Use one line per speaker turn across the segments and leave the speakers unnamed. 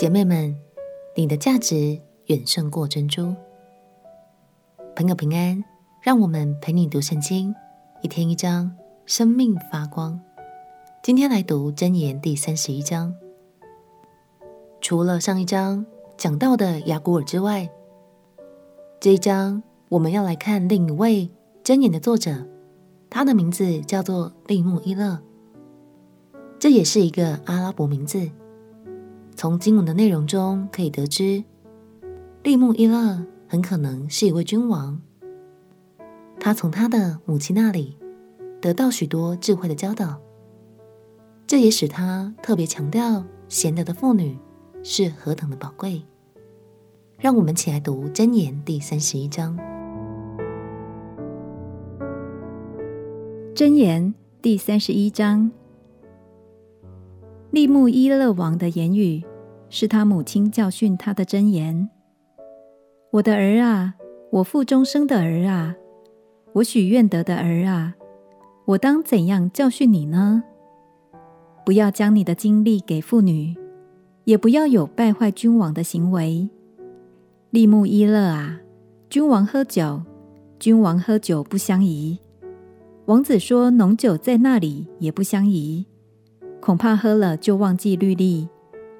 姐妹们，你的价值远胜过珍珠。朋友平安，让我们陪你读圣经，一天一章，生命发光。今天来读箴言第三十一章。除了上一章讲到的雅古尔之外，这一章我们要来看另一位箴言的作者，他的名字叫做利慕伊勒，这也是一个阿拉伯名字。从经文的内容中可以得知，利木伊勒很可能是一位君王。他从他的母亲那里得到许多智慧的教导，这也使他特别强调贤德的妇女是何等的宝贵。让我们起来读箴言第三十一章。
箴言第三十一章，利木伊勒王的言语。是他母亲教训他的箴言：“我的儿啊，我腹中生的儿啊，我许愿得的儿啊，我当怎样教训你呢？不要将你的精力给妇女，也不要有败坏君王的行为。利木伊勒啊，君王喝酒，君王喝酒不相宜。王子说浓酒在那里也不相宜，恐怕喝了就忘记律例。”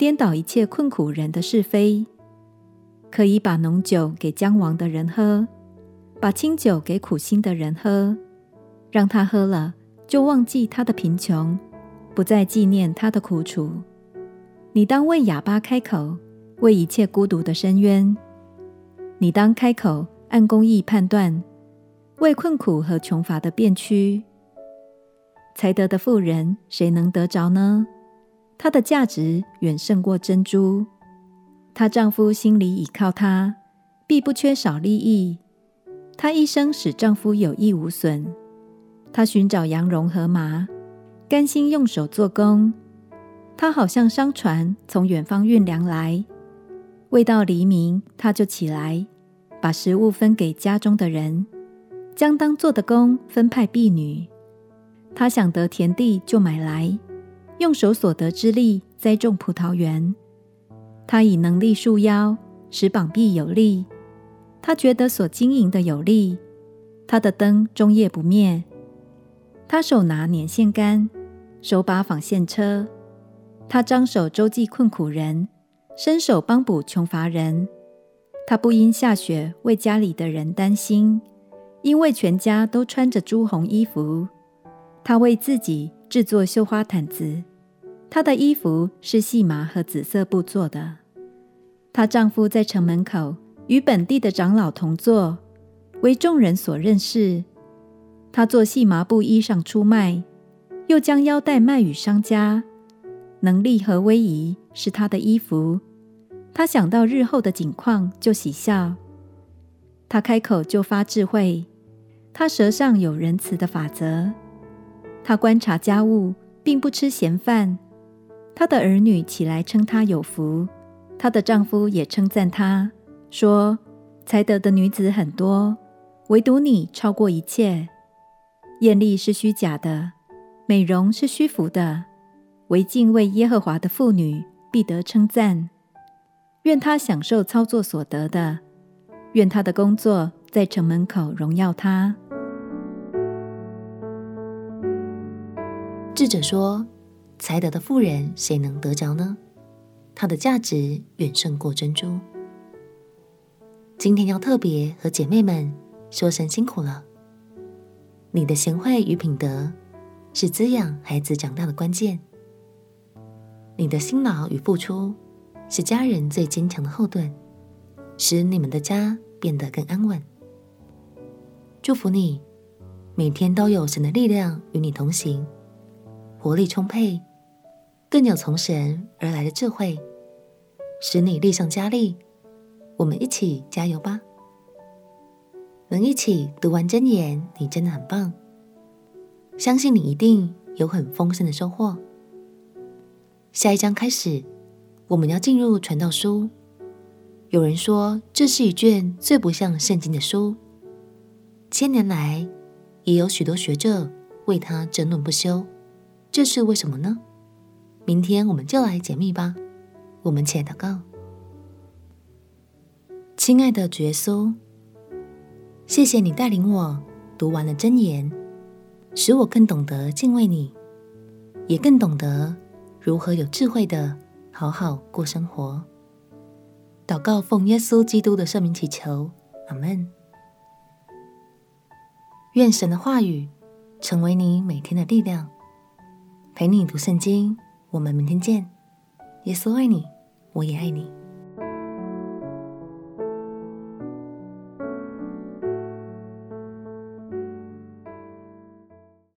颠倒一切困苦人的是非，可以把浓酒给将亡的人喝，把清酒给苦心的人喝，让他喝了就忘记他的贫穷，不再纪念他的苦楚。你当为哑巴开口，为一切孤独的深渊。你当开口按公义判断，为困苦和穷乏的变屈。才德的富人，谁能得着呢？她的价值远胜过珍珠，她丈夫心里倚靠她，必不缺少利益。她一生使丈夫有益无损。她寻找羊绒和麻，甘心用手做工。她好像商船从远方运粮来，未到黎明，她就起来，把食物分给家中的人，将当做的工分派婢女。她想得田地，就买来。用手所得之力栽种葡萄园，他以能力束腰，使膀臂有力。他觉得所经营的有利，他的灯终夜不灭。他手拿捻线杆，手把纺线车。他张手周济困苦人，伸手帮补穷乏人。他不因下雪为家里的人担心，因为全家都穿着朱红衣服。他为自己制作绣花毯子。她的衣服是细麻和紫色布做的。她丈夫在城门口与本地的长老同坐，为众人所认识。她做细麻布衣裳出卖，又将腰带卖与商家。能力和威仪是她的衣服。她想到日后的景况就喜笑。她开口就发智慧。她舌上有仁慈的法则。她观察家务，并不吃闲饭。她的儿女起来称她有福，她的丈夫也称赞她，说：“才德的女子很多，唯独你超过一切。艳丽是虚假的，美容是虚浮的，唯敬畏耶和华的妇女必得称赞。愿她享受操作所得的，愿她的工作在城门口荣耀她。”
智者说。才德的富人，谁能得着呢？她的价值远胜过珍珠。今天要特别和姐妹们说声辛苦了。你的贤惠与品德是滋养孩子长大的关键。你的辛劳与付出是家人最坚强的后盾，使你们的家变得更安稳。祝福你，每天都有神的力量与你同行，活力充沛。更有从神而来的智慧，使你力上加力。我们一起加油吧！能一起读完箴言，你真的很棒。相信你一定有很丰盛的收获。下一章开始，我们要进入传道书。有人说，这是一卷最不像圣经的书。千年来，也有许多学者为它争论不休。这是为什么呢？明天我们就来解密吧。我们且祷告。亲爱的主耶稣，谢谢你带领我读完了箴言，使我更懂得敬畏你，也更懂得如何有智慧的好好过生活。祷告奉耶稣基督的圣名祈求，阿门。愿神的话语成为你每天的力量，陪你读圣经。我们明天见。耶稣爱你，我也爱你。